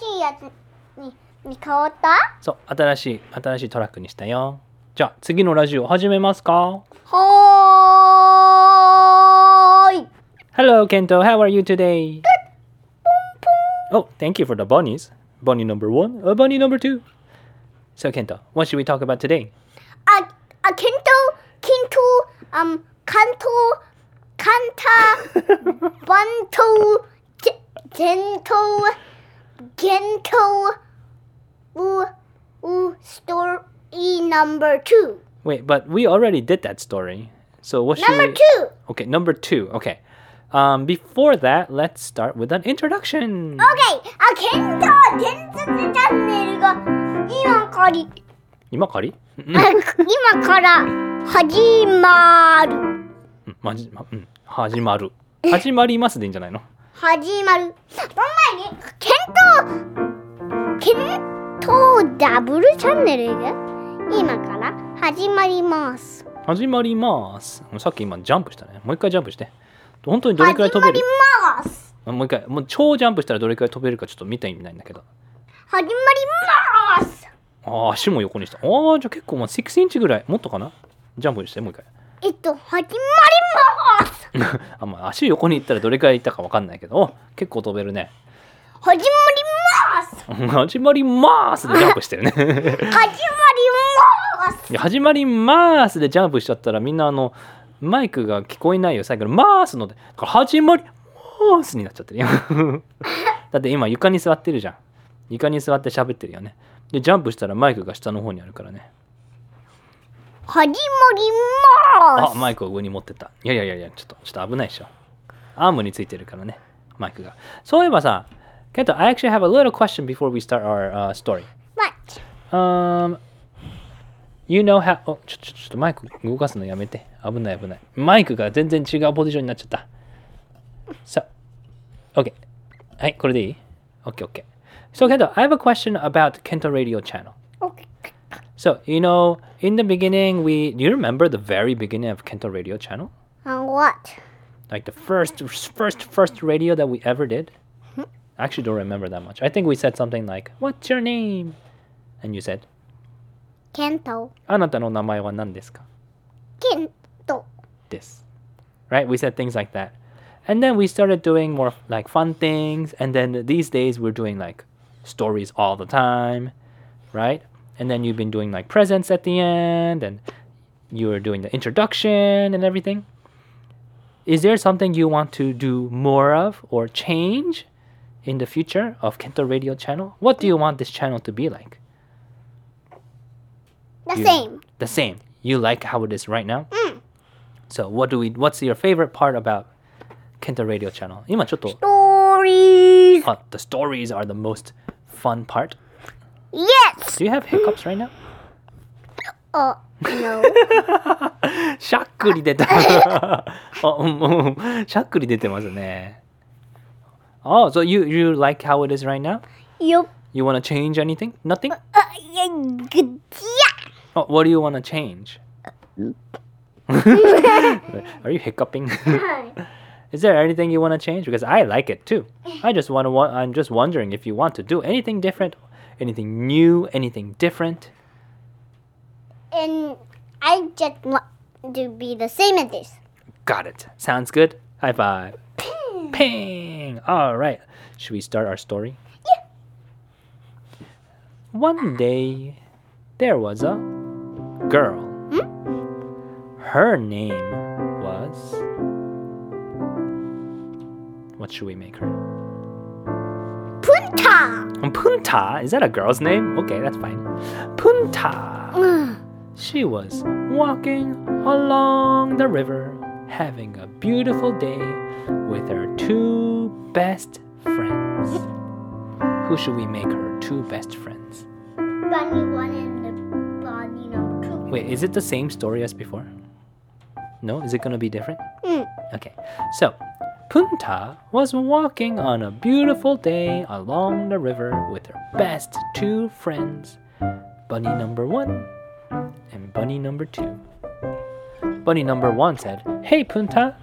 しいやつにに変わったそう新しい新しいトラックにしたよじゃあ次のラジオ始めますかはーい Hello Kento how are you today Oh thank you for the bunnies bunny number one uh, bunny number two So Kento what should we talk about today あ、あ、ケント、ケント、あん、カンタ、バント、テ、テ Kento Woo Woo story number two. Wait, but we already did that story. So what number should Number two. Okay, number two. Okay. Um, before that, let's start with an introduction. Okay, 아 겐토 겐토 짠네 이거 이만거리. 이만거리? 이만거라 하지마루. 음, 마지, 음, 하지마루. 하지마리마스でいいんじゃないの 始まる。その前に、ケント、ケントダブルチャンネルが今から始まります。始まりますさっき今ジャンプしたねもう一回ジャンプして本当にどれくらい飛べる？始まります。あもう一回もう超ジャンプしたらどれくらい飛べるかちょっと見てみたいんだけど始まります。ああ足も横にしたああじゃあ結構もう6インチぐらいもっとかな？ジャンプしてもう一回えっと、始まります。あ、まあ、足横に行ったらどれくらい行ったかわかんないけどお結構飛べるね。始まります。始まりますでジャンプしてるね。始まります。始まりますでジャンプしちゃったらみんなあのマイクが聞こえないよ最後のますので始まりますになっちゃってるよ。だって今床に座ってるじゃん。床に座って喋ってるよね。でジャンプしたらマイクが下の方にあるからね始まります。あマイクを上に持ってったいやいやいやいやちょっとちょっと危ないでしょアームについてるからねマイクがそういえばさケント I actually have a little question before we start our、uh, story What? Um, you know how... おちょ、ちょ、ちょっとマイク動かすのやめて。危ない危ない。マイクが全然違うポジションになっちゃった。さあ、OK。はい、これでいい ?OK, OK. So, Kento, I have a question about Kento Radio channel. Okay. So, you know, in the beginning, we... Do you remember the very beginning of Kento Radio channel? And what? Like the first, first, first radio that we ever did? I actually don't remember that much. I think we said something like, What's your name? And you said, ケント。あなたの名前は何ですかケント。 this right we said things like that and then we started doing more like fun things and then these days we're doing like stories all the time right and then you've been doing like presents at the end and you were doing the introduction and everything is there something you want to do more of or change in the future of kento radio channel what do you want this channel to be like The You- same. the same you like how it is right now うん。 so what do we what's your favorite part about kento radio channel 今ちょっとストーリーズ。あ the stories are the most fun part Yes! do you have hiccups right now あ、no. しゃっくり出たあうんうんしゃっくり出てますね oh so you you like how it is right now よっ。 you want to change anything nothing あ、いや、ぐっち oh, what do you want to change are you hiccuping や。はい。 Is there anything you want to change? Because I like it too. I just want to. wa- I'm just wondering if you want to do anything different, anything new, anything different. And I just want to be the same as this. Got it. Sounds good. High five. Ping. Ping. All right. Should we start our story? Yeah. One day, there was a girl. Hmm? Her name was. What should we make her? Punta! Punta. Is that a girl's name? Okay, that's fine. Punta. Mm. She was walking along the river, having a beautiful day with her two best friends. Who should we make her two best friends? Bunny one and bunny number two. Wait, is it the same story as before? No? Is it gonna be different? Mm. Okay, so Punta was walking on a beautiful day along the river with her best two friends, Bunny number one and Bunny number two. Bunny number one said, Hey Punta,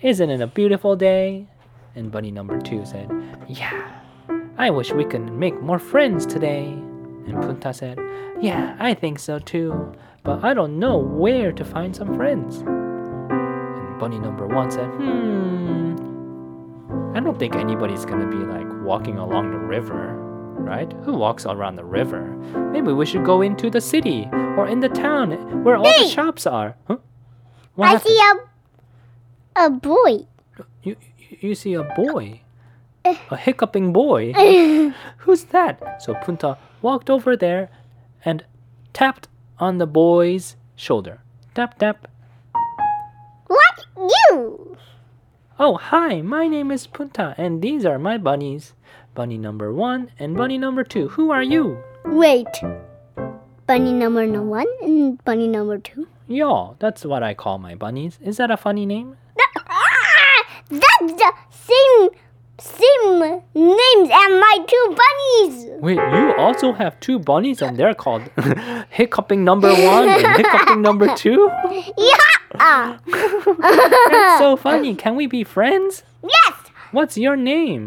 isn't it a beautiful day? And Bunny number two said, Yeah, I wish we could make more friends today. And Punta said, Yeah, I think so too, but I don't know where to find some friends. And bunny number one said, Hmm, I don't think anybody's gonna be like walking along the river, right? Who walks around the river? Maybe we should go into the city or in the town where all the shops are. Huh? What I happened? see a a boy. You, you you see a boy, eh. a hiccuping boy. Who's that? So Punta walked over there and tapped on the boy's shoulder. Tap tap. What you? Oh, hi, my name is Punta, and these are my bunnies. Bunny number one and bunny number two. Who are you? Wait. Bunny number one and bunny number two. Yo, that's what I call my bunnies. Is that a funny name? Ah, that's the same same names as my two bunnies. Wait, you also have two bunnies, and they're called hiccuping number one and hiccuping number two? Yeah. Ah. That's so funny. Can we be friends? yes. What's your name?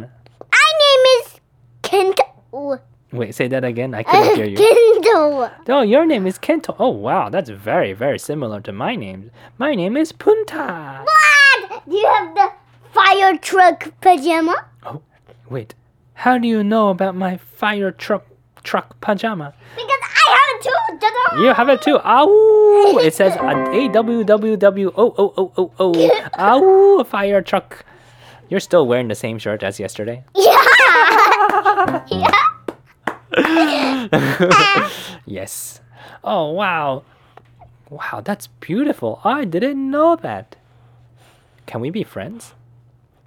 My name is Kento. Wait, say that again. I couldn't hear you. Kento. Oh, your name is Kento. Oh, wow, that's very, very similar to my name. My name is Punta. What? Do you have the fire truck pajama? Oh, wait. How do you know about my fire truck truck pajama? Because it too. Ta-da! You have it too. Ow! It says uh, A W W W O O O O O. Ow! Fire truck. You're still wearing the same shirt as yesterday. Yeah. yeah. yes. Oh wow. Wow, that's beautiful. I didn't know that. Can we be friends?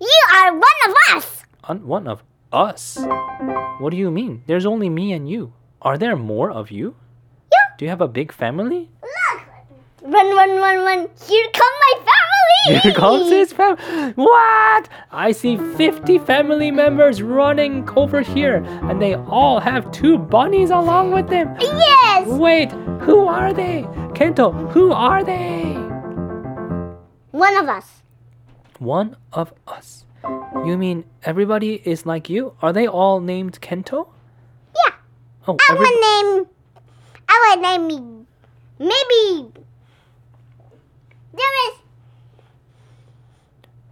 You are one of us. On one of us? What do you mean? There's only me and you. Are there more of you? Do you have a big family? Look. Run, run, run, run. Here come my family. Here comes his family. What? I see 50 family members running over here, and they all have two bunnies along with them. Yes. Wait, who are they? Kento, who are they? One of us. One of us. You mean everybody is like you? Are they all named Kento? Yeah. Oh, I every-. I would name me. Maybe. There is.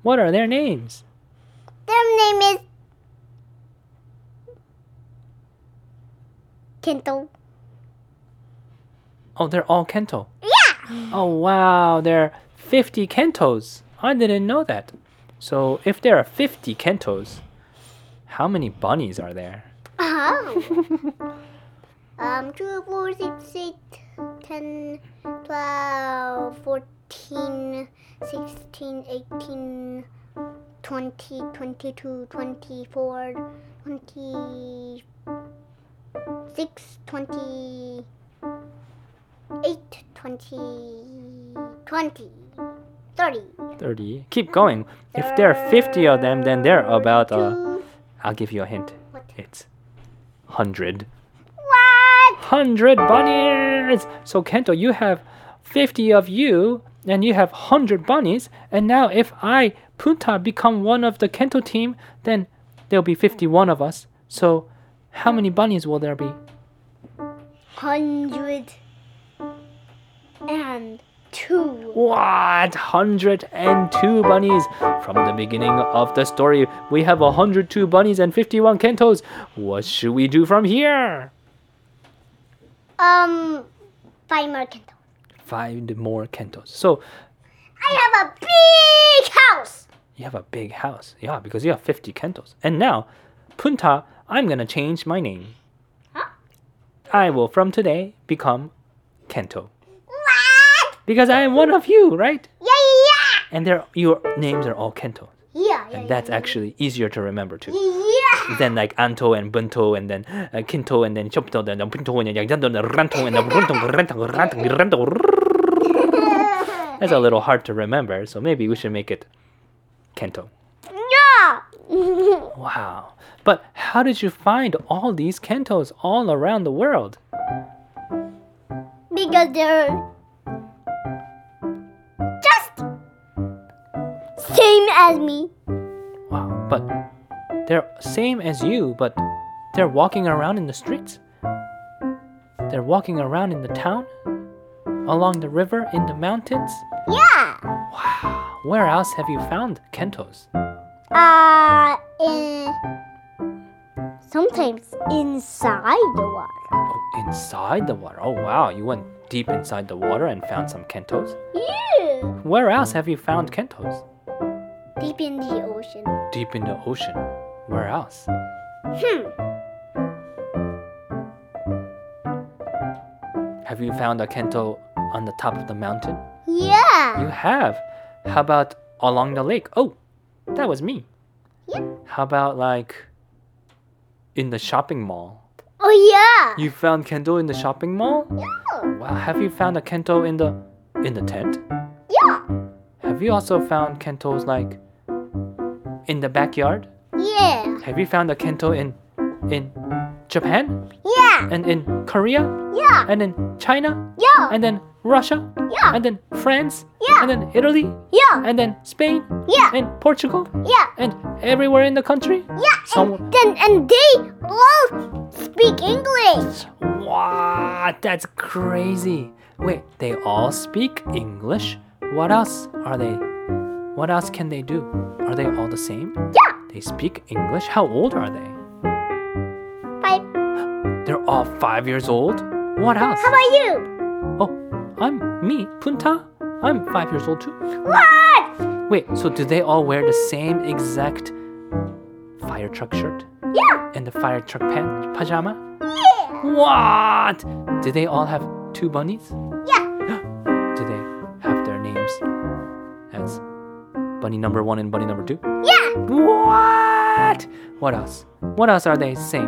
what are their names? Their name is. Kento. Oh, they're all Kento. Yeah. Oh, wow, there are 50 Kentos. I didn't know that. So, if there are 50 Kentos, how many bunnies are there? Oh. um, 2, 4, 6, 8, 10, 12, 14, 16, 18, 20, 22, 24, 26, 28, 20, 20, 30. 30. Keep going. If there are 50 of them, then they're about, uh, I'll give you a hint. What? It's 100. What? 100 bunnies! So, Kento, you have 50 of you, and you have 100 bunnies, and now if I, Punta, become one of the Kento team, then there'll be 51 of us. So, how many bunnies will there be? Hundred and two. What? 102 bunnies! From the beginning of the story, we have 102 bunnies and 51 Kentos. What should we do from here? Um, five more Kento. Five more Kentos. So, I have a big house. You have a big house. Yeah, because you have 50 kentos. And now, Punta, I'm gonna change my name. Huh? I will from today become Kento. What? Because I am one of you, right? Yeah, yeah, And they're, your names are all Kento. yeah. Yeah, And that's yeah, actually easier to remember too. Than like Anto and Bunto and then uh, Kinto and then Chopto and then Pinto and then Yanto and then Ranto and then Runto Ranto Ranto Ranto. That's a little hard to remember, so maybe we should make it Kento. Yeah. Wow. But how did you find all these kentos all around the world? because they're just same as me. Wow. But they're same as you, but They're walking around in the streets. They're walking around in the town, along the river, in the mountains. Yeah. Wow. Where else have you found kentos? Uh, in sometimes inside the water. Oh, inside the water. Oh, wow. You went deep inside the water and found some kentos. Yeah. Where else have you found kentos? Deep in the ocean. Deep in the ocean. Where else? Hmm. Have you found a kento on the top of the mountain? Yeah. You have. How about along the lake? Oh, that was me. Yeah. How about like in the shopping mall? Oh yeah. You found kento in the shopping mall? Yeah. Wow, have you found a kento in the in the tent? Yeah. Have you also found kentos like in the backyard? Yeah. Mm. Have you found a kento in in Japan Yeah. and in Korea Yeah. and in China Yeah. and then Russia Yeah. and then France Yeah. and then Italy Yeah. and then Spain Yeah. and Portugal Yeah. and everywhere in the country? Yeah. And then and they all speak English. What? That's crazy. Wait, they all speak English? What else are they? What else can they do? Are they all the same? Yeah. They speak English? How old are they? Five. They're all five years old? What else? How about you? Oh, I'm me, Punta. I'm five years old too. What? Wait, so do they all wear the same exact fire truck shirt Yeah. and the fire truck pant pajama? Yeah. What? Do they all have two bunnies? Bunny number one and bunny number two? Yeah. What? What else? What else are they saying?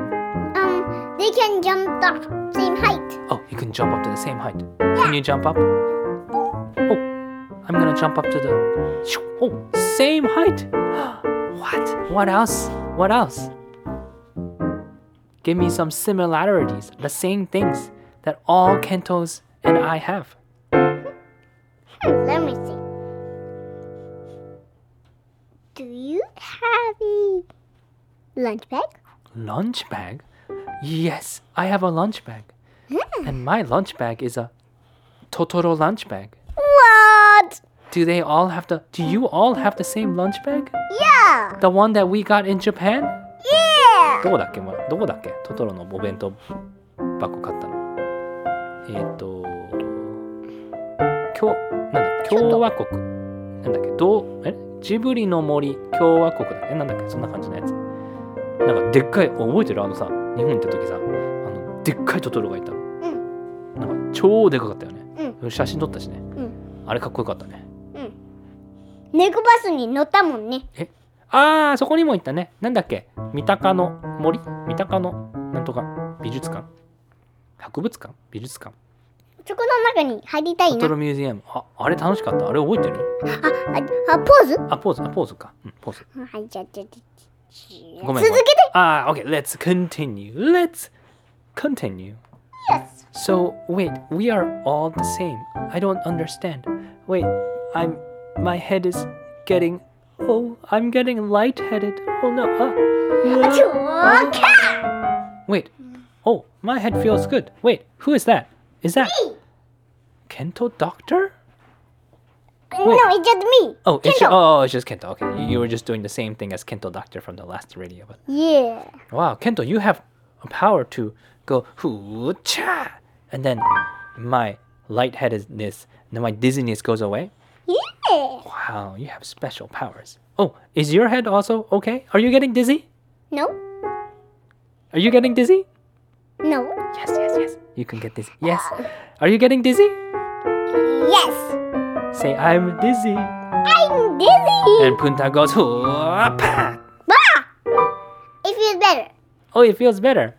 Um, they can jump the same height. Oh, you can jump up to the same height. Can you jump up? Oh, I'm gonna jump up to the. Oh, same height. What? What else? What else? Give me some similarities, the same things that all Kentos and I have. Hmm, let me see. Do you have a lunch bag? Lunch bag? Yes, I have a lunch bag. Hmm. And my lunch bag is a Totoro lunch bag. What? Do they all have the do you all have the same lunch bag? Yeah. The one that we got in Japan? Yeah. どこだっけまどこだっけトトロのお弁当箱買ったの。えっ、と、共なんだっけ共和国。なんだっけどうえ ジブリの森共和国だっけなんだっけ？そんな感じのやつ。なんかでっかい、覚えてる？あのさ、日本行った時さ、あのでっかいトトロがいたの。なんか超でかかったよね。写真撮ったしね。うんあれかっこよかったね。猫バスに乗ったもんね。ああ、そこにも行ったね。なんだっけ？三鷹の森？三鷹のなんとか美術館？博物館？美術館？そこの中に入りたいな。トトロミュージアム。あ、あれ楽しかった。あれ覚えてるあ、あ、あポーズあ、ポーズ、あ、ポーズか。うん、ポーズ。はい、じゃあ、じゃあ、じゃあごめん。続けて。あー、OK. Let's continue. Let's continue. Yes. So, wait, we are all the same. I don't understand. Wait, I'm. My head is getting. Oh, I'm getting lightheaded. Oh no. Uh, ちょーか Wait. Oh, my head feels good. Wait, who is that? Is that Kento Doctor? No, it's just me. Oh, it's Kento. Oh, oh, it's just Kento. Okay, you, you were just doing the same thing as Kento Doctor from the last radio. But Yeah. wow, Kento, you have a power to go hoo cha, and then my lightheadedness, then my dizziness goes away. Yeah. Wow, you have special powers. Oh, is your head also okay? Are you getting dizzy? No. Are you getting dizzy? No. Yes, yes, yes. You can get dizzy. Yes. Uh. Are you getting dizzy? Yes. Say I'm dizzy. I'm dizzy. And Punta goes. Bah! It feels better. Oh, it feels better.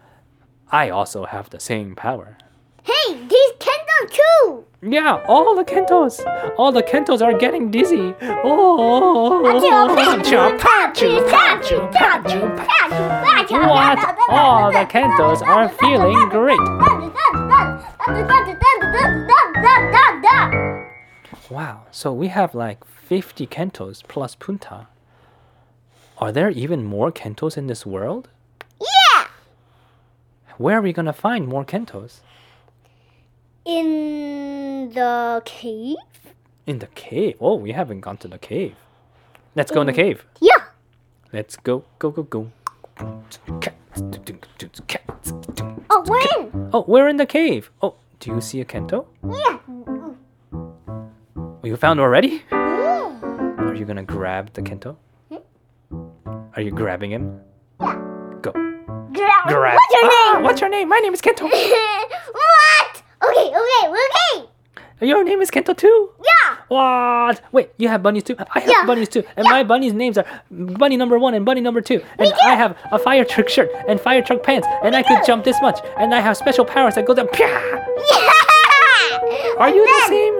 I also have the same power. Hey, these Kento too. Yeah, all the Kentos. All the Kentos are getting dizzy. Oh. What? All the Kentos are feeling great. Wow, so we have like 50 Kentos plus Punta. Are there even more Kentos in this world? Yeah. where are we gonna find more kentos? In the cave? In the cave. Oh, we haven't gone to the cave. Let's go in the cave. Yeah. Let's go, go, go, go. Oh, when? Oh, we're in the cave. Oh, do you see a kento? Yeah. Oh, you found already? Are you gonna grab the kento? Are you grabbing him? Go. Gra- Grab. What's your Ah, name? what's your name? My name is Kento. what? Okay, okay, okay. Your name is Kento too. Yeah. What? Wait, you have bunnies too? I have Yeah. bunnies too. And my bunnies' names are Bunny number one and Bunny number two. And I have a fire truck shirt and fire truck pants. And I could jump this much. And I have special powers that go down. Yeah. Are you the same?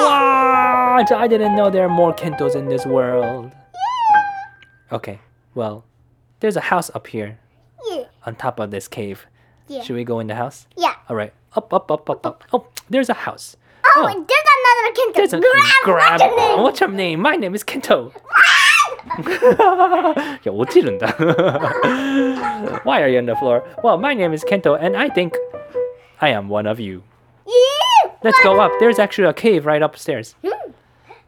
Yeah. What? I didn't know there are more Kentos in this world. Okay, well, there's a house up here Yeah. on top of this cave. Yeah. Should we go in the house? Yeah. All right. Up, up, up, up, up. Oh, there's a house. Oh, and there's another kid. There's a grab. What's your name? What's your name? My name is Kento. 야, 어찌른다. Why are you on the floor? Well, my name is Kento, and I think I am one of you. Yeah. Let's go up. There's actually a cave right upstairs. So,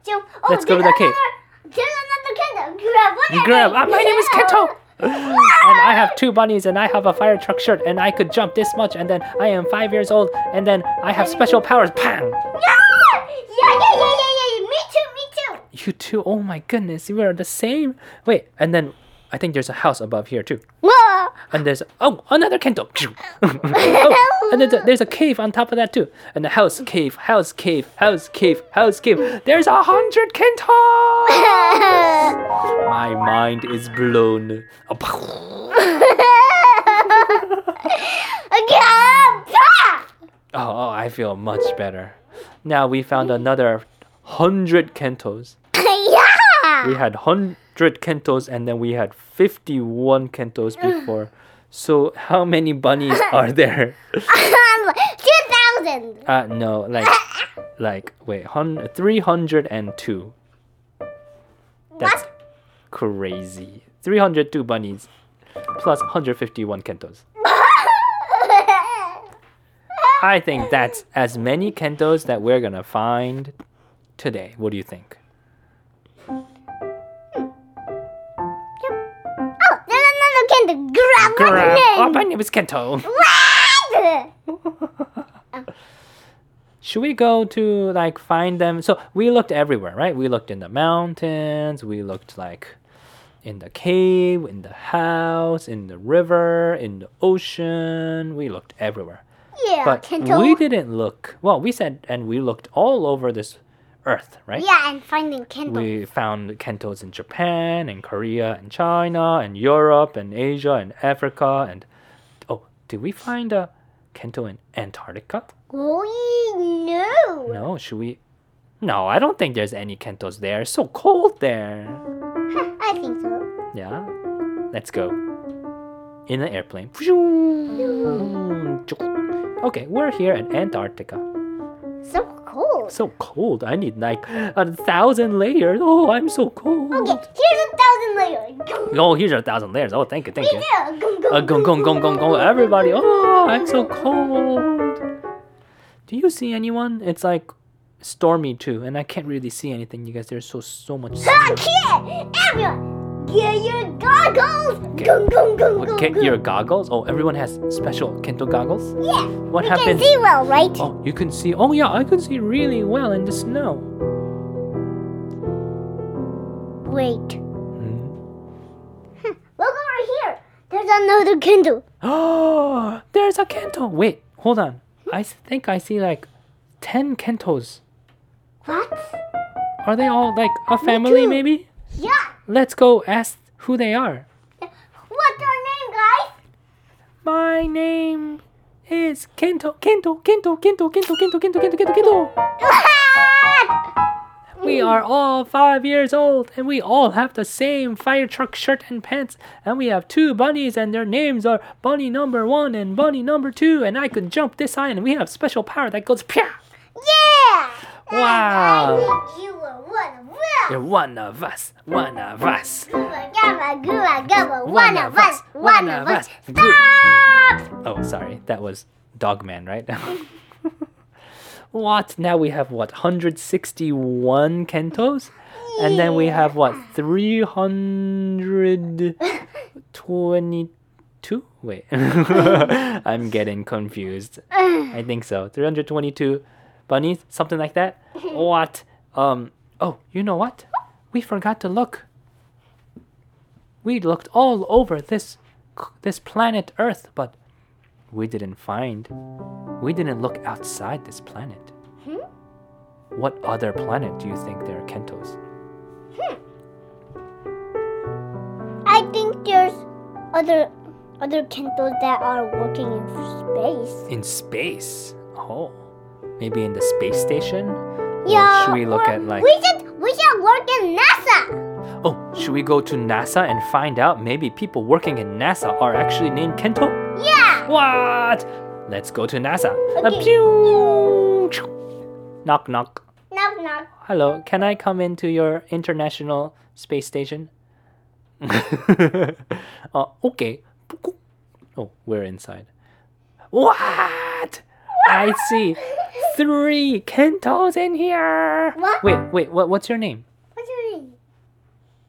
oh, Let's go to the cave. another- There's another. Grab. Grab. Ah, my name is Kento. and I have two bunnies, and I have a fire truck shirt, and I could jump this much, and then I am five years old, and then I have special powers. Bang! Yeah. Yeah, yeah, yeah, yeah, yeah. Me too, me too. You too. Oh my goodness, we are the same. Wait, and then I think there's a house above here too. Whoa. And there's oh another kento. oh, and there's a, there's a cave on top of that too. And the house cave, house cave, house cave, house cave. There's a hundred kento. My mind is blown. Oh, oh, I feel much better. Now we found another hundred kentos. Yeah. We had hundred kentos, and then we had fifty-one kentos before. So how many bunnies are there? Two thousand. Uh, no, like, like wait, hun- three hundred and two. That's What? crazy. Three hundred two bunnies, plus hundred fifty-one kentos. I think that's as many kentos that we're gonna find today. What do you think? Grab. What's your Grab. Oh, my name is Kento. Should we go to like find them? So we looked everywhere, right? We looked in the mountains. We looked like in the cave, in the house, in the river, in the ocean. We looked everywhere. Yeah, But Kento. we didn't look. Well, we said, and we looked all over this earth, right? Yeah, and finding Kento. We found kentos in Japan and Korea and China and Europe and Asia and Africa and oh, did we find uh, a kento in Antarctica? Oh, no. No, should we? No, I don't think there's any kentos there. It's so cold there. I think so. Yeah, let's go in an airplane. Okay, we're here in Antarctica. So cold. So cold. I need like a thousand layers. Oh, I'm so cold. Okay, here's a thousand layers. Oh, here's a thousand layers. Oh, thank you, thank you. Yeah, gum, gum, Uh, gong, gong, gong, gong, gong. Everybody. Oh, I'm so cold. Do you see anyone? It's like stormy too, and I can't really see anything. You guys, there's so so much. Ah, kid! Everyone, get your goggles. Gum, gum, gum, What, gum, get gum. your goggles. Oh, everyone has special Kento goggles. Yeah. What happened? can see well, right? Oh, you can see. Oh yeah, I can see really well in the snow. Wait. Hmm. Look over here. There's another Kento. Oh, there's a Kento. Wait, hold on. I think I see like ten Kentos. What? Are they all like a family? Maybe. Yeah. Let's go ask who they are. What's your name, guys? My name is Kento, Kento, Kento, Kento, Kento, Kento, Kento, Kento, Kento, Kento. We are all five years old, and we all have the same fire truck shirt and pants. And we have two bunnies, and their names are Bunny Number One and Bunny Number Two. And I can jump this high, and we have special power that goes pia. yeah. Wow. You're one of us, one of us. Gabba, gabba, one of us, one of us. Stop! Oh, sorry. That was Dogman, right? what? Now we have what? 161 kentos? And then we have what? 322? Wait. I'm getting confused. I think so. 322 bunnies, something like that. What? Um oh, you know what? We forgot to look. We looked all over this this planet Earth, but we didn't find. We didn't look outside this planet. What other planet do you think there are Kentos? Hmm. I think there's other other Kentos that are working in space. In space? Oh, maybe in the space station? Yeah. should we look at, like- We should we should work in NASA. Oh, should we go to NASA and find out maybe people working in NASA are actually named Kento? Yeah. What? Let's go to NASA. A Okay. pew! Knock knock. Knock knock. Hello, can I come into your international space station? uh, okay. Oh, we're inside. What? I see three Kentos in here. What? Wait, wait. What, what's your name? What do you mean?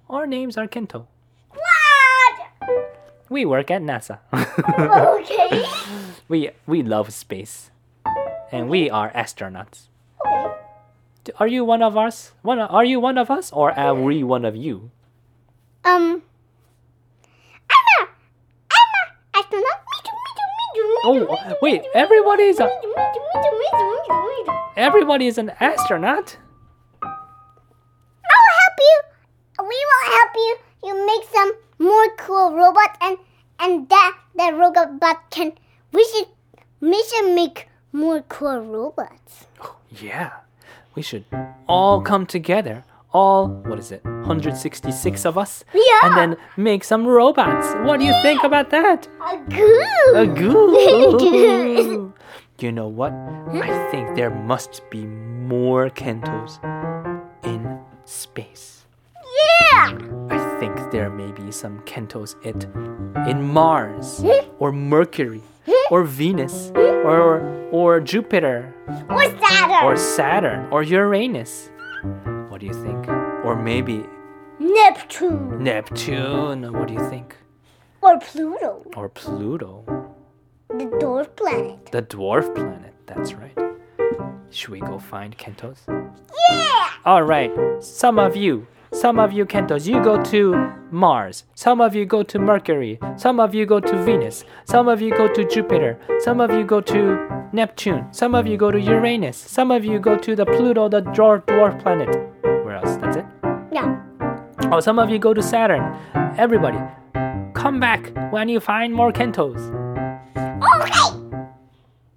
Our names are Kento. What? We work at NASA. okay. we we love space, and we are astronauts. Okay. Are you one of us? One? Are you one of us, or are we one of you? Um. I'm a. I'm a astronaut. Me too. Me too. Me too. Me Oh, too, wait, everybody is a-. Everybody is an astronaut. I'll help you. We will help you. You make some more cool robots, and and that that robot can. We should. We should make more cool robots. Oh, yeah, we should all come together. All what is it? 166 of us, Yeah. and then make some robots. What do you think about that? A goo. A goo. you know what? I think there must be more Kentos in space. Yeah. I think there may be some Kentos it in Mars or Mercury or Venus or or Jupiter Or Saturn. or Saturn or Uranus. What do you think? Or maybe Neptune. Neptune. What do you think? Or Pluto. Or Pluto, The dwarf planet. the dwarf planet. That's right. Should we go find Kentos? Yeah. All right. Some of you, some of you Kentos, you go to Mars. Some of you go to Mercury. Some of you go to Venus. Some of you go to Jupiter. Some of you go to Neptune. Some of you go to Uranus. Some of you go to the Pluto, the dwarf, dwarf planet. Where else? That's it. Yeah. Oh, some of you go to Saturn. Everybody, come back when you find more Kentos.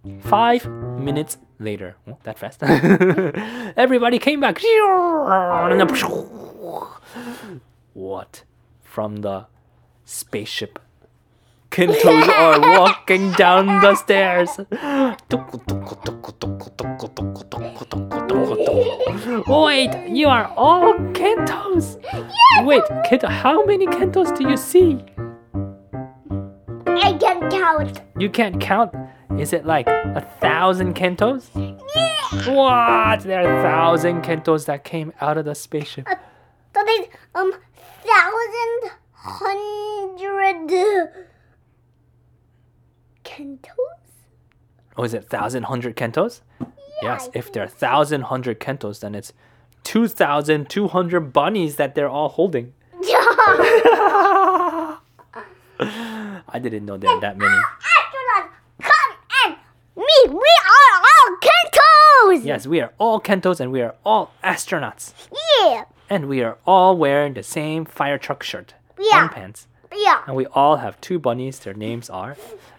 Okay. Five minutes later. Oh, that fast. Everybody came back. What? From the spaceship. Kentos are walking down the stairs. Wait, you are all Kentos. Wait, Kento, how many Kentos do you see? I can't count. You can't count. Is it like a thousand Kentos? Yeah. What? There are a thousand Kentos that came out of the spaceship. So there's um thousand hundred kentos. Oh, is it thousand hundred Kentos? Yeah, Yes. If there are thousand hundred Kentos, then it's two thousand two hundred bunnies that they're all holding. Yeah. I didn't know there were that many. Astronauts, come and meet. We are all kentos. Yes, we are all Kentos and we are all astronauts. Yeah. And we are all wearing the same fire truck shirt Yeah. and pants. Yeah. And we all have two bunnies. Their names are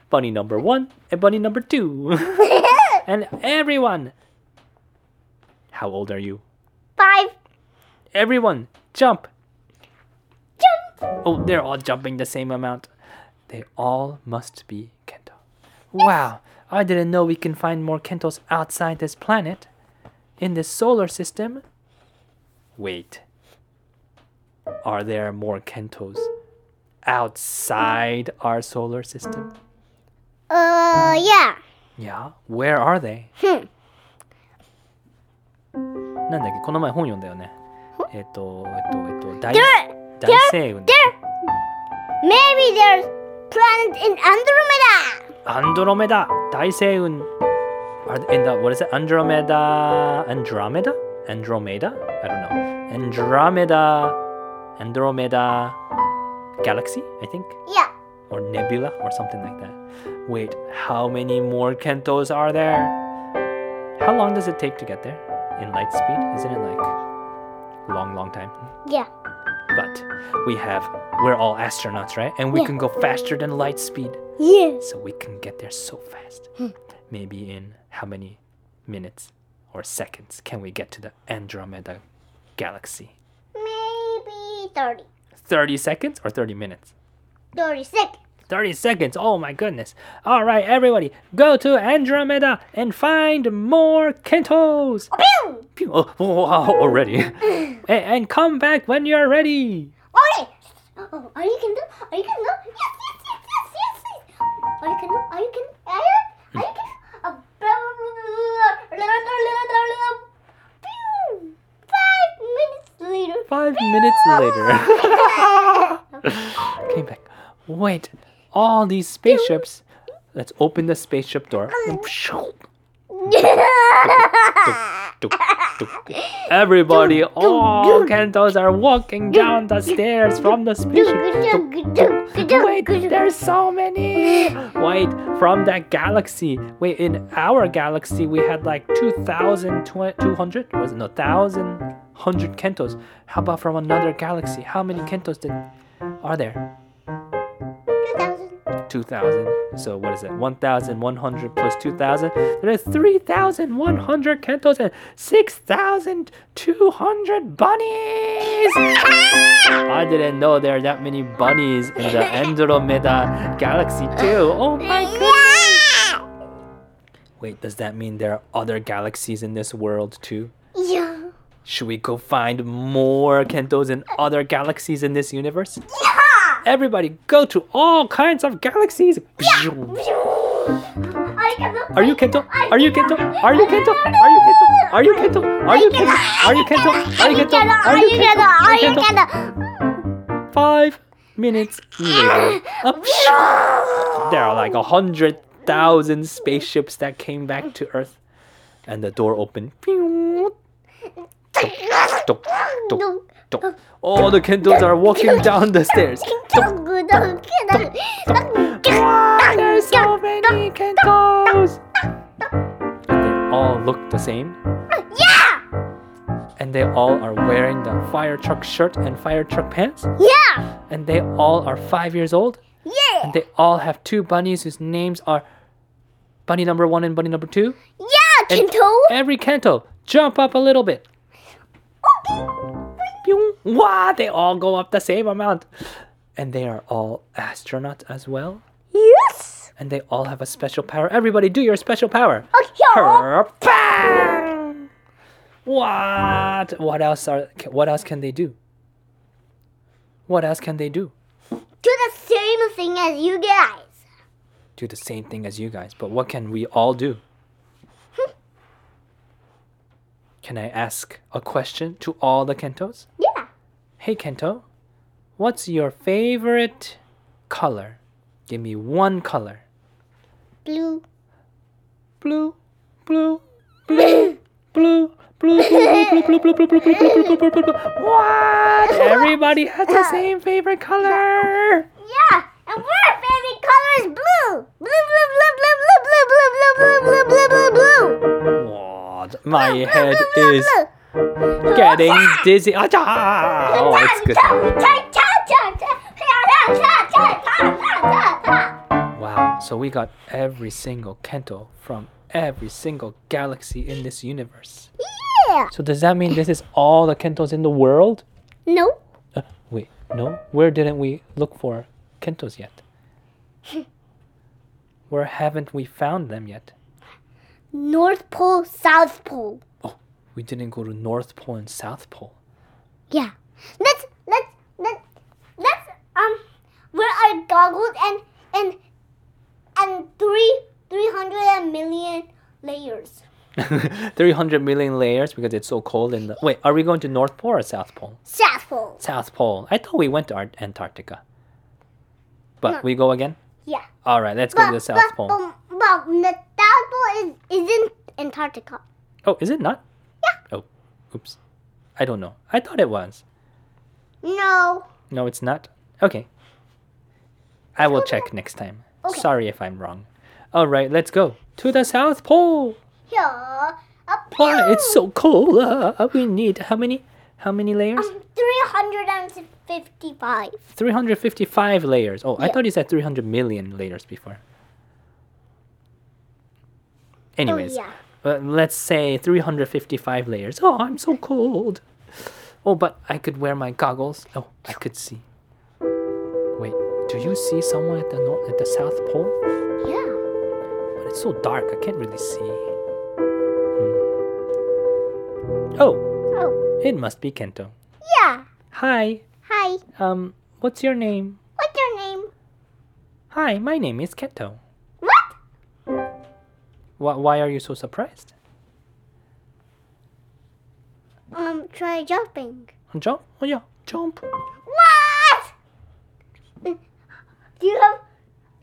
Bunny number one and Bunny number two. and everyone. How old are you? Five. Everyone, jump. Jump. Oh, they're all jumping the same amount. They all must be Kento. Wow, I didn't know we can find more Kentos outside this planet. In this solar system. Wait. Are there more Kentos outside our solar system? Uh, yeah. Yeah. Where are they? Hmm. なんだっけこの前本読んだよね。えっと、えっと、えっと、大 They're 大星雲。 they're maybe there's planet in Andromeda. アンドロメダ大星雲 Are in the what is it? Andromeda Andromeda? Andromeda? I don't know. Andromeda Andromeda Galaxy, I think. Yeah. Or nebula or something like that. Wait, how many more Kentos are there? How long does it take to get there? In light speed? Isn't it like a long, long time? Yeah. But we have we're all astronauts, right? And we Yeah. can go faster than light speed. Yes. So we can get there so fast. Hmm. Maybe in how many minutes or seconds can we get to the Andromeda galaxy? Maybe 30. 30 seconds or 30 minutes? 30 seconds. 30 seconds. Oh my goodness. All right, everybody, go to Andromeda and find more Kentos. Pew! Pew. Oh, oh, oh, already. and, and, come back when you're ready. Alright. Oh, are you Kento? Are you Kento? Yes, yes, yes, yes, yes. Are you Kento? Are you Kento? Are you, are you Kento? Five minutes later. Five minutes later. Came back. Wait, all these spaceships. Let's open the spaceship door. Everybody, all Kentos are walking down the stairs from the spaceship. Wait, there's so many. Wait, from that galaxy. Wait, in our galaxy, we had like 2,200? Was it no, 1,100 Kentos. How about from another galaxy? How many Kentos did, are there? 2,000. So what is it? 1,100 plus 2,000. There are 3,100 Kentos and 6,200 bunnies. I didn't know there are that many bunnies in the Andromeda galaxy too. Oh my goodness. Wait, does that mean there are other galaxies in this world too? Yeah. Should we go find more Kentos in other galaxies in this universe? Yeah. Everybody, go to all kinds of galaxies. Are you can? Are you Kento? Are you Kento? Are you Kento? Are you Kento? Are you Kento? Are you Kento? Are you Kento? Are you Kento? Are you Kento? Are you Kento? Five minutes later, there are like a hundred thousand spaceships that came back to Earth, and the door opened. All the Kentos are walking down the stairs. Wow, there's so many Kentos! And they all look the same. Yeah. And they all are wearing the fire truck shirt and fire truck pants. Yeah. And they all are five years old. Yeah. And they all have two bunnies whose names are Bunny number one and Bunny number two. Yeah, And Kento. every Kento, jump up a little bit. Wow, they all go up the same amount. And they are all astronauts as well. Yes. And they all have a special power. Everybody, do your special power. Oh, okay. Bang! What? What else are? What else can they do? What else can they do? Do the same thing as you guys. Do the same thing as you guys, but what can we all do? Hmm. Can I ask a question to all the Kentos? Yeah. Hey Kento, what's your favorite color? Give me one color. Blue. Blue, blue, blue, blue, blue, blue, blue, blue, blue, blue, blue, blue, blue, blue, blue, blue, blue. What? Everybody has the same favorite color. Yeah. And our favorite color is blue. Blue, blue, blue, blue, blue, blue, blue, blue, blue, blue, blue, blue, blue. What? My head is getting dizzy. Ah, oh, it's good. Wow, so we got every single Kento from every single galaxy in this universe. Yeah. So does that mean this is all the Kentos in the world? No. Uh, wait, no. Where didn't we look for Kentos yet? Where haven't we found them yet? North Pole, South Pole. We didn't go to North Pole and South Pole. Yeah. Let's let's let's let's um wear our goggles and and and three three hundred million layers. 300 million layers because it's so cold in the. Wait, are we going to North Pole or South Pole? South Pole. South Pole. I thought we went to Ar- Antarctica. But No. we go again? Yeah. All right, let's go to the South but, Pole. But, but the South Pole is isn't Antarctica. Oh, is it not? Yeah. Oh, oops. I don't know. I thought it was. No. No, it's not. Okay. I will check next time. Okay. Sorry if I'm wrong. All right, let's go to the South Pole. Up Why it's so cold? Uh, we need how many? How many layers? Um, 355. 355 layers. Oh, I thought you said 300 million layers before. Anyways, Oh, yeah. Uh, let's say 355 layers. Oh, I'm so cold. Oh, but I could wear my goggles. Oh, I could see. Wait, do you see someone at the north, at the South Pole? Yeah. But it's so dark, I can't really see. Hmm. Oh, Oh. it must be Kento. Yeah. Hi. Hi. Um, what's your name? What's your name? Hi, my name is Kento. Why, why are you so surprised? Um, try jumping. Jump? Oh yeah, jump. What? Do you have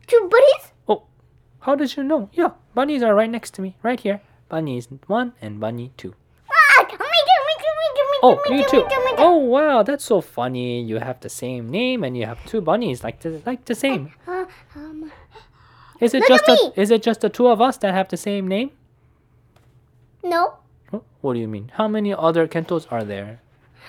two bunnies? Oh, how did you know? Yeah, bunnies are right next to me, right here. Bunnies one and bunny two. Oh, you too, too. me too, me too. Oh wow, that's so funny. You have the same name and you have two bunnies like the like the same. Uh, um, Is it Look just a, is it just the two of us that have the same name? no. What do you mean? How many other Kentos are there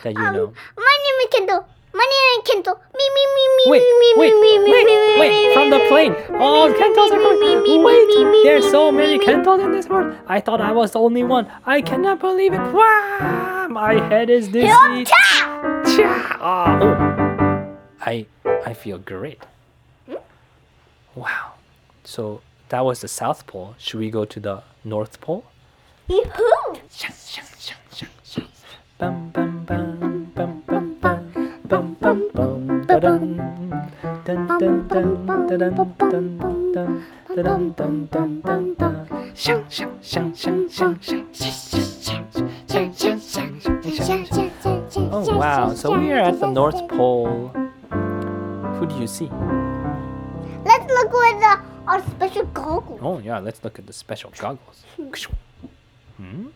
that you Um, know? My name is Kendall. My name is Kendall. Me, me, me, me, Wait, me, me, wait, me, me, wait, me, me, wait! me, From the plane! me, Oh, Kentos are coming! me, me, Wait! me, me, There's so many. Kentos in this world. I thought I was the only one. I cannot believe it. Wow! My head is dizzy. Ah, oh. I I feel great. Wow. So that was the South Pole. Should we go to the North Pole? Yahoo! Bum bum bum bum bum bum bum bum bum ba-dum. Dun dun dun da-dun, dun dun da-dun, dun dun dun dun. Shang shang shang shang shang shang shang shang shang shang shang shang. Oh wow! So we are at the North Pole. Who do you see? Let's look with the, our special goggles. Oh yeah, let's look at the special goggles. Hmm?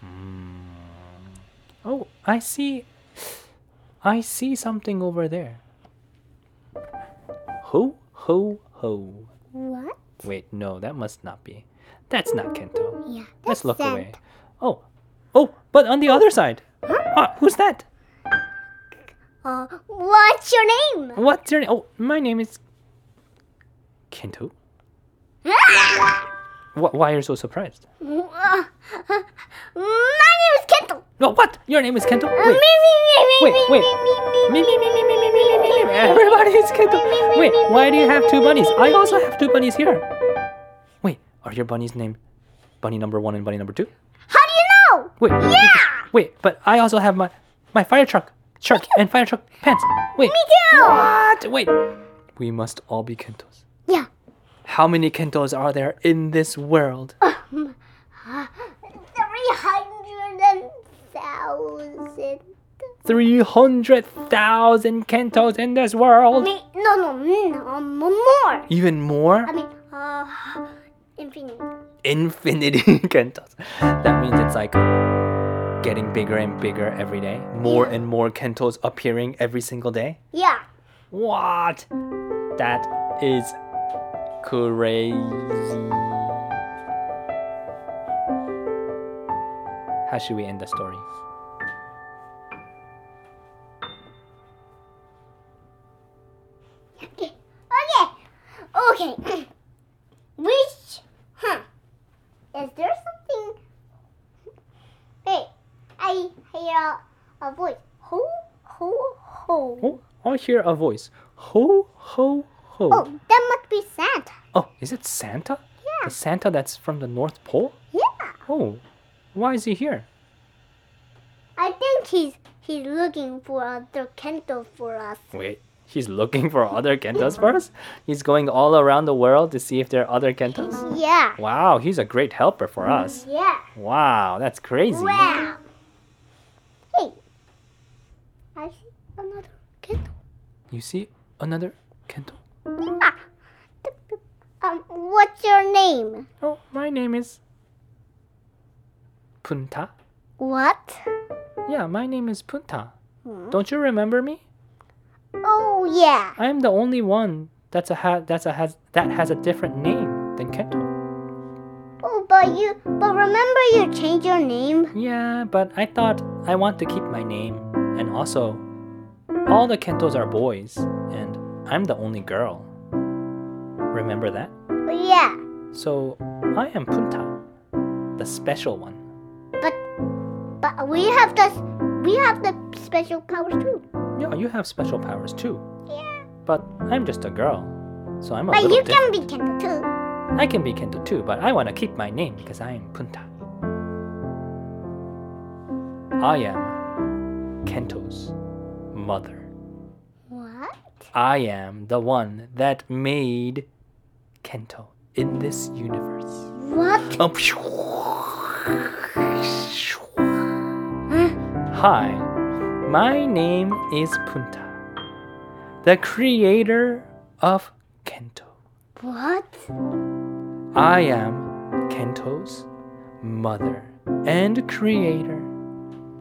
Hmm. Oh, I see. I see something over there. Ho ho ho. What? Wait, no, that must not be. That's not Kento. Yeah. Let's look Santa. away. Oh, oh, but on the other side. Ah, who's that? Uh, what's your name? What's your name? Oh, my name is Kento. Wh- why are you so surprised? Uh, my name is Kendall. No, what? Your name is Kento? Uh, Wait. Wait, wait. me, me, me, me, me, me, me, me, me. Everybody is Kento. Wait, why do you have two bunnies? I also have two bunnies here. Wait, are your bunnies named bunny number one and bunny number two? How do you know? Wait, Yeah. wait, but I also have my my fire truck shirt and fire truck pants. Wait, Me too. what? Wait, we must all be Kentos. Yeah. How many Kentos are there in this world? Three hundred thousand. Three hundred thousand Kentos in this world. Me, no, no, no, more. Even more? I mean, uh, infinite. infinity kentos. That means it's like getting bigger and bigger every day. More and more kentos appearing every single day. Yeah. What? That is crazy. How should we end the story? Okay. Okay. Okay. Which, huh? Is there something? Hey, I hear a voice. Ho, ho, ho. Oh, I hear a voice. Ho, ho, ho. Oh, that must be Santa. Oh, is it Santa? Yeah. The Santa that's from the North Pole? Yeah. Oh, why is he here? I think he's he's looking for other candle for us. Wait, he's looking for other kentos for us? He's going all around the world to see if there are other kentos? Yeah. Wow, he's a great helper for mm, us. Yeah. Wow, that's crazy. Wow. Hey. I see another kento. You see another kento? Um, what's your name? Oh, my name is Punta. What? Yeah, my name is Punta. Don't you remember me? Oh yeah. I am the only one that's a ha- that's a has that has a different name than Kento. Oh, but you, but remember you changed your name. Yeah, but I thought I want to keep my name, and also, all the Kentos are boys, and I'm the only girl. Remember that? Oh, yeah. So I am Punta, the special one. But, but we have the, we have the special powers too. Yeah, you have special powers too, Yeah. but I'm just a girl, so I'm a But you different. can be Kento too. I can be Kento too, but I want to keep my name because I am Punta. I am Kento's mother. What? I am the one that made Kento in this universe. What? Oh. Hi, my name is Punta, the creator of Kento. What? I am Kento's mother and creator.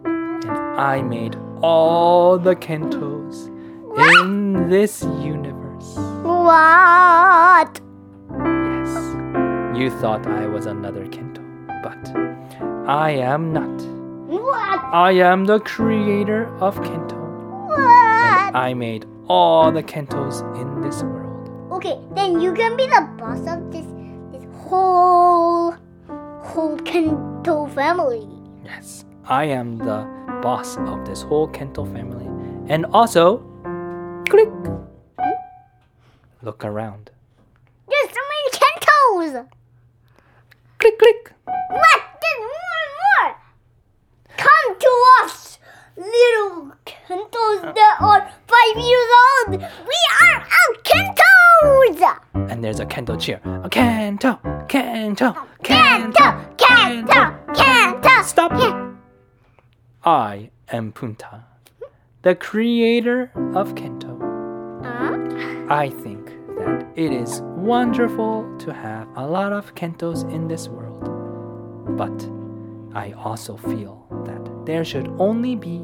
And I made all the Kentos in this universe. What? You thought I was another Kento, but I am not. What? I am the creator of Kento. What? I made all the Kentos in this world. Okay, then you can be the boss of this, this whole, whole Kento family. Yes, I am the boss of this whole Kento family. And also, click. Hmm? Look around. There's so many Kentos. Click, click. What? There's more and more. Come to us, little Kentos that are five years old. We are out Kentos. And there's a Kento cheer. A Kento, Kento, Kento, Kento, Kento. Stop. I am Punta, the creator of Kento. Huh? I think that it is wonderful to have a lot of Kentos in this world. But I also feel that there should only be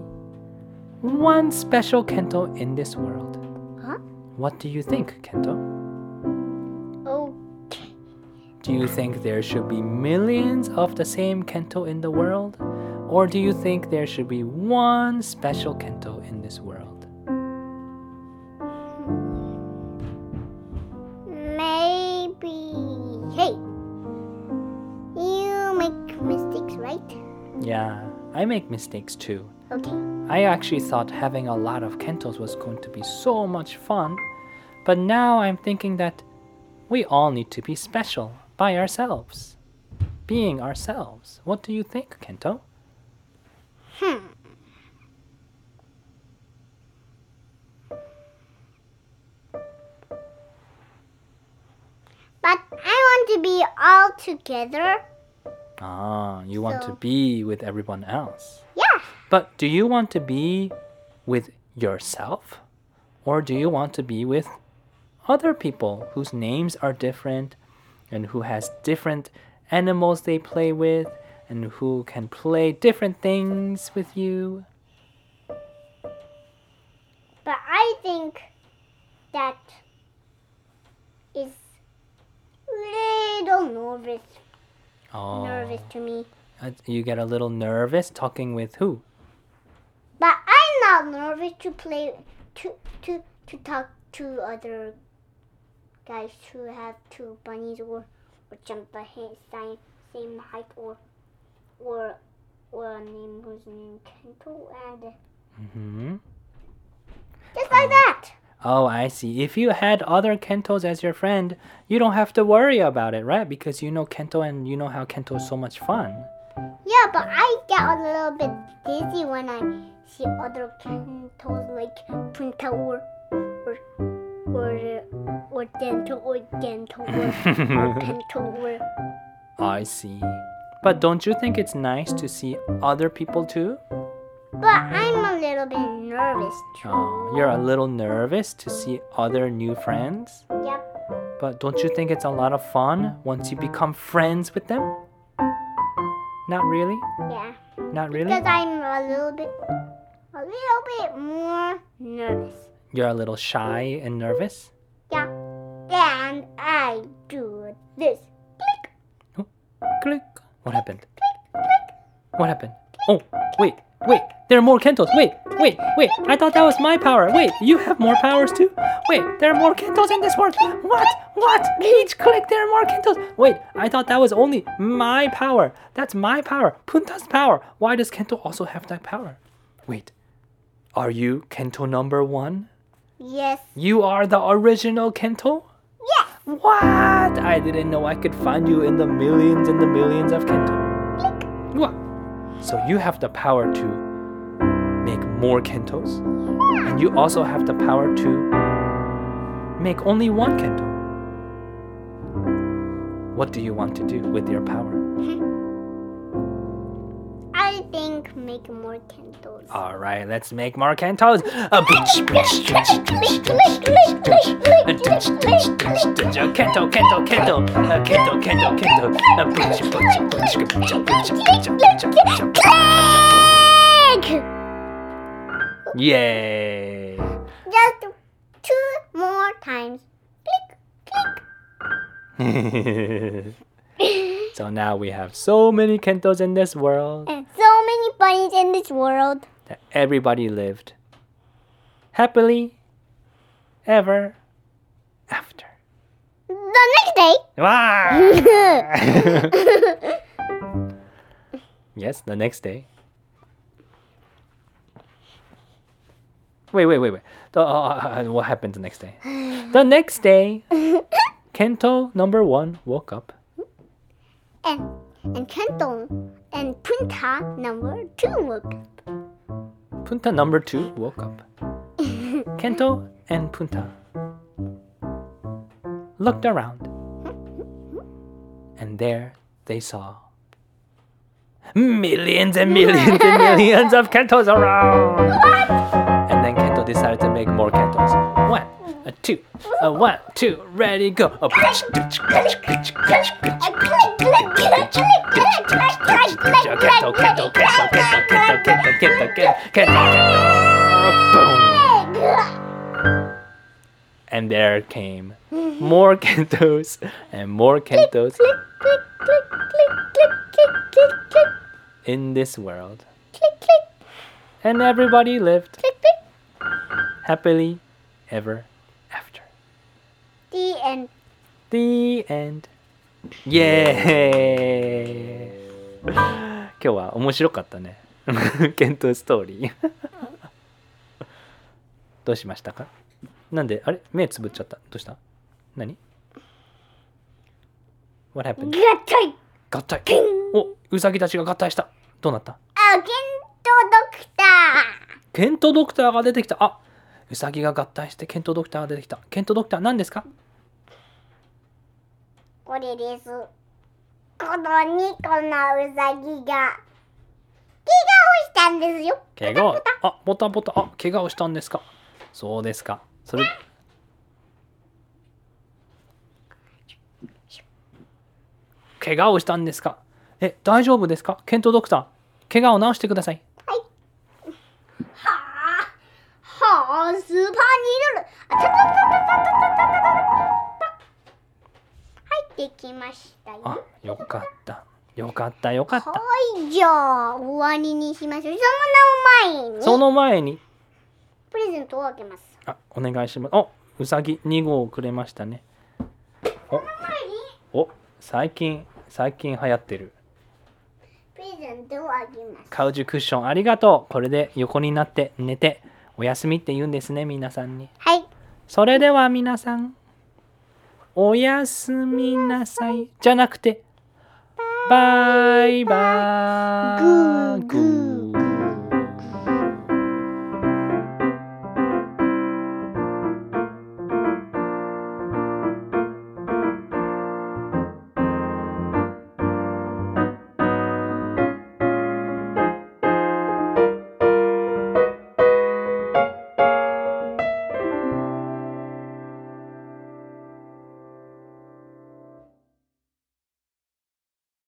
one special Kento in this world. Huh? What do you think, Kento? Okay. Do you think there should be millions of the same Kento in the world? Or do you think there should be one special Kento in this world? Yeah, I make mistakes too. Okay. I actually thought having a lot of Kentos was going to be so much fun, but now I'm thinking that we all need to be special by ourselves. Being ourselves. What do you think, Kento? Hmm. But I want to be all together. Ah, you want to be with everyone else. Yeah. But do you want to be with yourself? Or do you want to be with other people whose names are different and who has different animals they play with and who can play different things with you? But I think that is little nervous, Oh, nervous to me. uh, you get a little nervous talking with who? But I'm not nervous to play to to to talk to other guys who have two bunnies or or jump the ha- same same height or or or a name who's named Kento and hmm just like that. Oh, I see. If you had other Kentos as your friend, you don't have to worry about it, right? Because you know Kento and you know how Kento is so much fun. Yeah, but I get a little bit dizzy when I see other Kentos like Punta or or or or or dental or dental or, or dental or I see. But don't you think it's nice to see other people too? But I'm a little bit nervous too. Oh, you're a little nervous to see other new friends? Yep. But don't you think it's a lot of fun once you become friends with them? Not really? Yeah. Not really? Because I'm a little bit a little bit more nervous. You're a little shy and nervous? Yeah. And I do this. Click. Oh, click. What happened? Click, click. What happened? Oh, wait, wait. There are more kentos. Wait, wait, wait. I thought that was my power. Wait, you have more powers too? Wait, there are more kentos in this world. What? What? Each click, there are more kentos. Wait, I thought that was only my power. That's my power. Punta's power. Why does Kento also have that power? Wait, are you Kento number one? Yes. You are the original Kento? Yes. What? I didn't know I could find you in the millions and the millions of Kento. What? So you have the power to make more Kentos, and you also have the power to make only one Kento. What do you want to do with your power? make more candles. All right, let's make more Kentos. A bitch, bitch, Click, click, click, click, click, a ditch, ditch, ditch, ditch, a Kento, Kento, Kento, a bitch, bitch, bitch, bitch, bitch, bitch, bitch. click. Yay! Just two more times. Click, so now we have so many Kentos in this world And so many bunnies in this world. that everybody lived happily ever after. The next day. Wow! yes, the next day. Wait, wait, wait, wait. The, uh, uh, what happened the next day? The next day, Kento number one woke up. and and Kento and Punta number two woke up. Punta number two woke up. Kento and Punta looked around, and there they saw millions and millions and millions of Kentos around. And then Kento decided to make more Kentos. One, a two, a one, two, ready, go. A pitch, pitch, pitch, pitch, pitch, pitch. And click, click, click, click, click, click, click, click, and there came more kentos and more kentos in this world. And everybody lived happily ever after. The end. The end. Yay! 今日は面白かったね。ケントストーリー。どうしましたか？なんで、あれ？目つぶっちゃった。どうした？何 ?What happened? 合体。合体おウサギたちが合体した。どうなった？あ、ケントドクタケントドクターが出てきた。あウサギが合体してケントドクターが出てきた。ケントドクター何ですか？ー。これです。このニコのウサギが、怪我をしたんですよ。怪我？をあポタポタ。あ怪我をしたんですか？そうですか。それ怪我をしたんですか？え大丈夫ですか？ケントドクター怪我を治してください。はあ、はあ、スーパーニードル。あたたたたたたたたたはい、できましたよ。あよかった。よかったよかった。はい、じゃあ、終わりにしましょう。その前に、その前に。プレゼントをあげます。あお願いします。おうさぎ2号をくれましたね。お前に、お最近最近流行ってる。プレゼントをあげます。カウジクッションありがとう。これで横になって寝ておやすみって言うんですね皆さんに。はい。それでは皆さんおやすみなさい。じゃなくてバイバーグーグー。